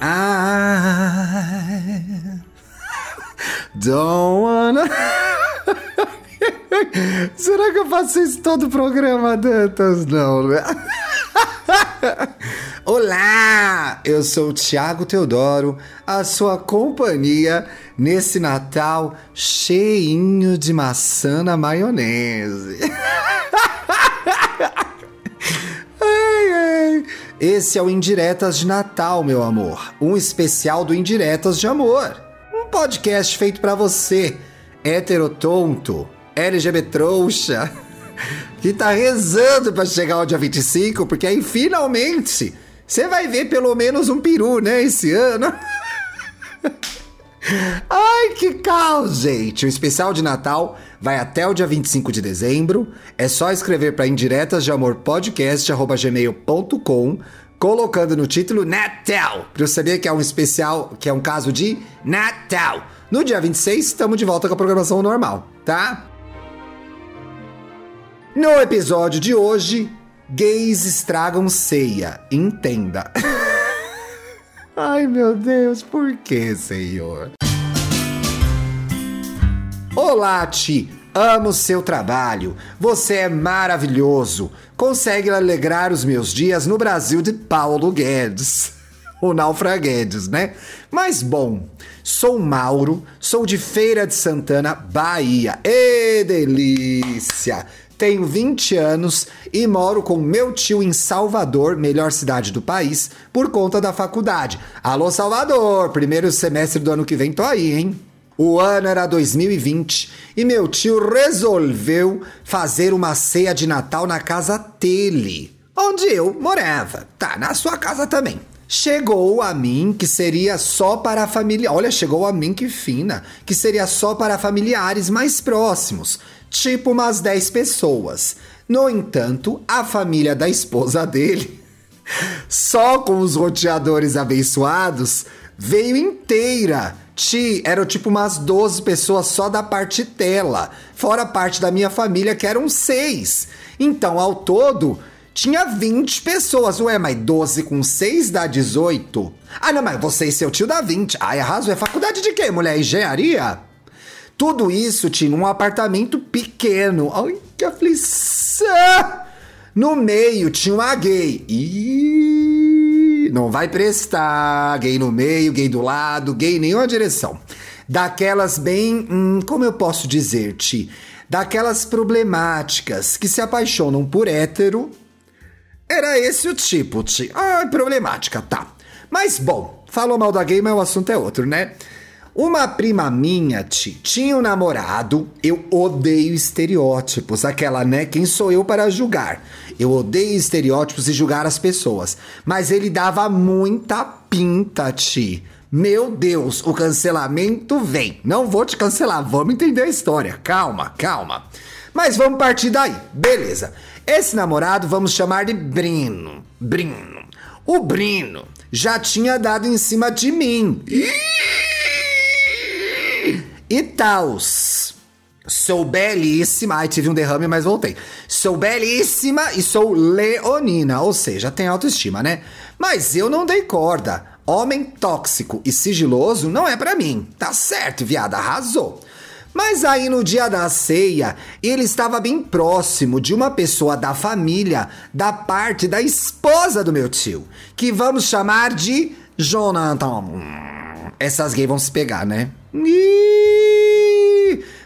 I don't wanna. Será que eu faço isso todo o programa, Dantas? Não, né? Olá, eu sou o Thiago Teodoro, a sua companhia nesse Natal cheinho de maçã na maionese. Esse é o Indiretas de Natal, meu amor. Um especial do Indiretas de Amor. Um podcast feito para você, heterotonto, LGBT trouxa, que tá rezando para chegar o dia 25, porque aí finalmente você vai ver pelo menos um peru, né, esse ano. Ai, que caos, gente! O especial de Natal vai até o dia 25 de dezembro. É só escrever para indiretas de amor podcast@gmail.com, colocando no título Natal, para eu saber que é um especial, que é um caso de Natal. No dia 26, estamos de volta com a programação normal, tá? No episódio de hoje, Gays estragam ceia. Entenda. Ai, meu Deus, por que, Senhor? Olá, Ti. Amo seu trabalho. Você é maravilhoso. Consegue alegrar os meus dias no Brasil de Paulo Guedes. O Naufraguedes, né? Mas bom, sou Mauro, sou de Feira de Santana, Bahia. Ê, delícia! Tenho 20 anos e moro com meu tio em Salvador, melhor cidade do país, por conta da faculdade. Alô, Salvador! Primeiro semestre do ano que vem tô aí, hein? O ano era 2020 e meu tio resolveu fazer uma ceia de Natal na casa dele, onde eu morava. Tá, na sua casa também. Chegou a mim que seria só para a família. Olha, chegou a mim que fina, que seria só para familiares mais próximos tipo umas 10 pessoas. No entanto, a família da esposa dele, só com os roteadores abençoados, veio inteira. Ti, eram tipo umas 12 pessoas só da parte dela, fora a parte da minha família, que eram seis. Então, ao todo, tinha 20 pessoas. Ué, mas 12 com 6 dá 18? Ah, não, mas você e seu tio dá 20. Ai, arraso, é faculdade de quê, mulher? Engenharia? Tudo isso tinha um apartamento pequeno. Ai, que aflição! No meio tinha uma gay. Ih, não vai prestar. Gay no meio, gay do lado, gay em nenhuma direção. Daquelas bem. Hum, como eu posso dizer-te? Daquelas problemáticas que se apaixonam por hétero. Era esse o tipo, ti. Ah, problemática, tá. Mas bom, falou mal da gay, mas o assunto é outro, né? Uma prima minha tinha um namorado, eu odeio estereótipos, aquela, né? Quem sou eu para julgar? Eu odeio estereótipos e julgar as pessoas, mas ele dava muita pinta, Ti. Meu Deus, o cancelamento vem. Não vou te cancelar, vamos entender a história. Calma, calma. Mas vamos partir daí. Beleza. Esse namorado vamos chamar de Brino. Brino. O Brino já tinha dado em cima de mim. Ih! E tals. Sou belíssima. Ai, tive um derrame, mas voltei. Sou belíssima e sou leonina, ou seja, tem autoestima, né? Mas eu não dei corda. Homem tóxico e sigiloso não é para mim. Tá certo, viada, arrasou. Mas aí no dia da ceia, ele estava bem próximo de uma pessoa da família, da parte da esposa do meu tio, que vamos chamar de Jonathan. Essas gays vão se pegar, né?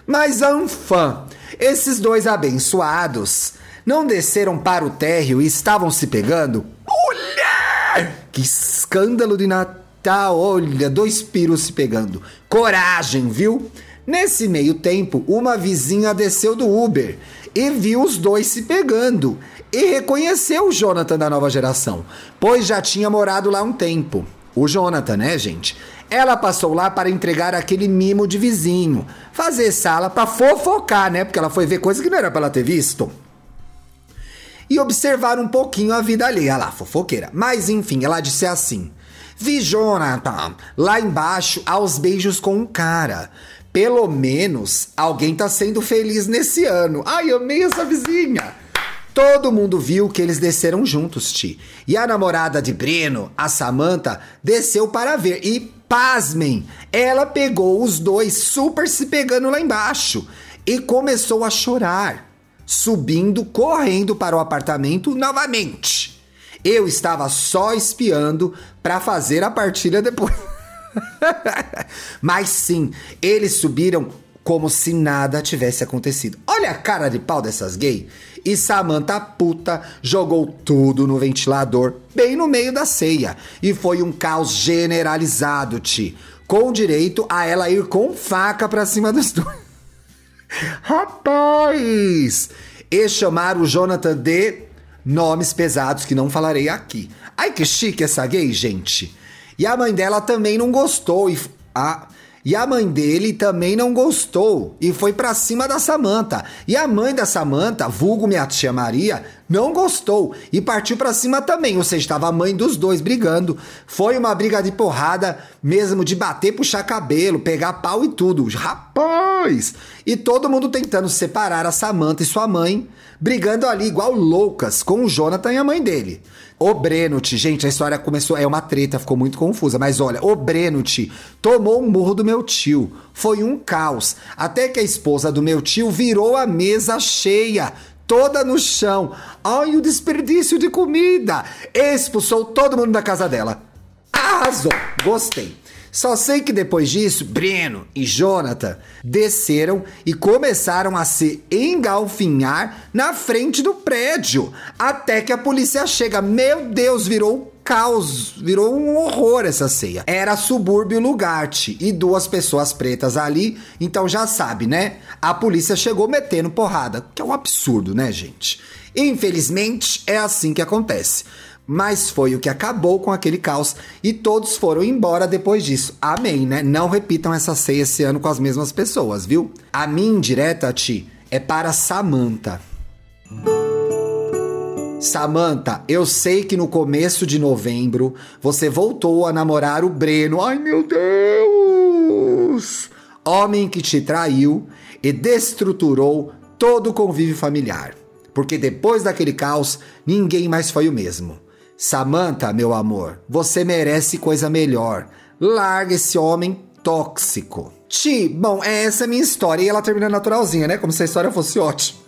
Mas anfã, esses dois abençoados não desceram para o térreo e estavam se pegando? Olha! Que escândalo de Natal! Olha, dois pirus se pegando. Coragem, viu? Nesse meio tempo, uma vizinha desceu do Uber e viu os dois se pegando e reconheceu o Jonathan da nova geração, pois já tinha morado lá um tempo. O Jonathan, né, gente? Ela passou lá para entregar aquele mimo de vizinho, fazer sala para fofocar, né? Porque ela foi ver coisa que não era para ela ter visto. E observar um pouquinho a vida ali, lá, fofoqueira. Mas enfim, ela disse assim: Vi Jonathan lá embaixo aos beijos com um cara. Pelo menos alguém tá sendo feliz nesse ano. Ai, amei essa vizinha. Todo mundo viu que eles desceram juntos, Ti. E a namorada de Breno, a Samantha, desceu para ver. E, pasmem, ela pegou os dois super se pegando lá embaixo e começou a chorar, subindo, correndo para o apartamento novamente. Eu estava só espiando para fazer a partilha depois. Mas sim, eles subiram como se nada tivesse acontecido. Olha a cara de pau dessas gays. E Samantha puta jogou tudo no ventilador, bem no meio da ceia. E foi um caos generalizado, Ti. Com direito a ela ir com faca pra cima dos dois. Rapaz! E chamaram o Jonathan de nomes pesados que não falarei aqui. Ai que chique essa gay, gente. E a mãe dela também não gostou e a e a mãe dele também não gostou e foi para cima da Samanta. E a mãe da Samanta, vulgo minha tia Maria, não gostou e partiu para cima também. Ou seja, estava a mãe dos dois brigando. Foi uma briga de porrada, mesmo de bater, puxar cabelo, pegar pau e tudo. Rapaz! E todo mundo tentando separar a Samanta e sua mãe, brigando ali igual loucas com o Jonathan e a mãe dele. O Brenut, gente, a história começou, é uma treta, ficou muito confusa, mas olha, o Brenut tomou um murro do meu tio. Foi um caos, até que a esposa do meu tio virou a mesa cheia, toda no chão. Ai, o desperdício de comida! Expulsou todo mundo da casa dela. Arrasou! Gostei. Só sei que depois disso, Breno e Jonathan desceram e começaram a se engalfinhar na frente do prédio. Até que a polícia chega. Meu Deus, virou caos, virou um horror essa ceia. Era subúrbio Lugarte e duas pessoas pretas ali, então já sabe, né? A polícia chegou metendo porrada, que é um absurdo, né, gente? Infelizmente, é assim que acontece. Mas foi o que acabou com aquele caos e todos foram embora depois disso. Amém, né? Não repitam essa ceia esse ano com as mesmas pessoas, viu? A minha indireta, Ti, é para Samantha. Samantha, eu sei que no começo de novembro você voltou a namorar o Breno. Ai, meu Deus! Homem que te traiu e destruturou todo o convívio familiar. Porque depois daquele caos, ninguém mais foi o mesmo. Samantha, meu amor, você merece coisa melhor. Larga esse homem tóxico. Ti, bom, essa é a minha história e ela termina naturalzinha, né? Como se a história fosse ótima.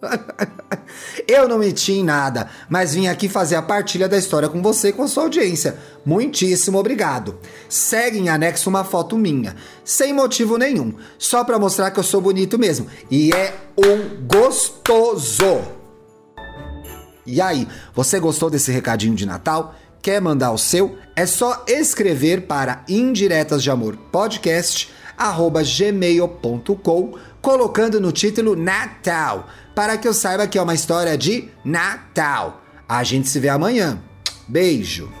Eu não menti em nada, mas vim aqui fazer a partilha da história com você e com a sua audiência. Muitíssimo obrigado. Segue em anexo uma foto minha, sem motivo nenhum, só para mostrar que eu sou bonito mesmo. E é um gostoso. E aí, você gostou desse recadinho de Natal? Quer mandar o seu? É só escrever para indiretas de amor podcast gmail.com colocando no título Natal, para que eu saiba que é uma história de Natal. A gente se vê amanhã. Beijo.